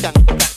done.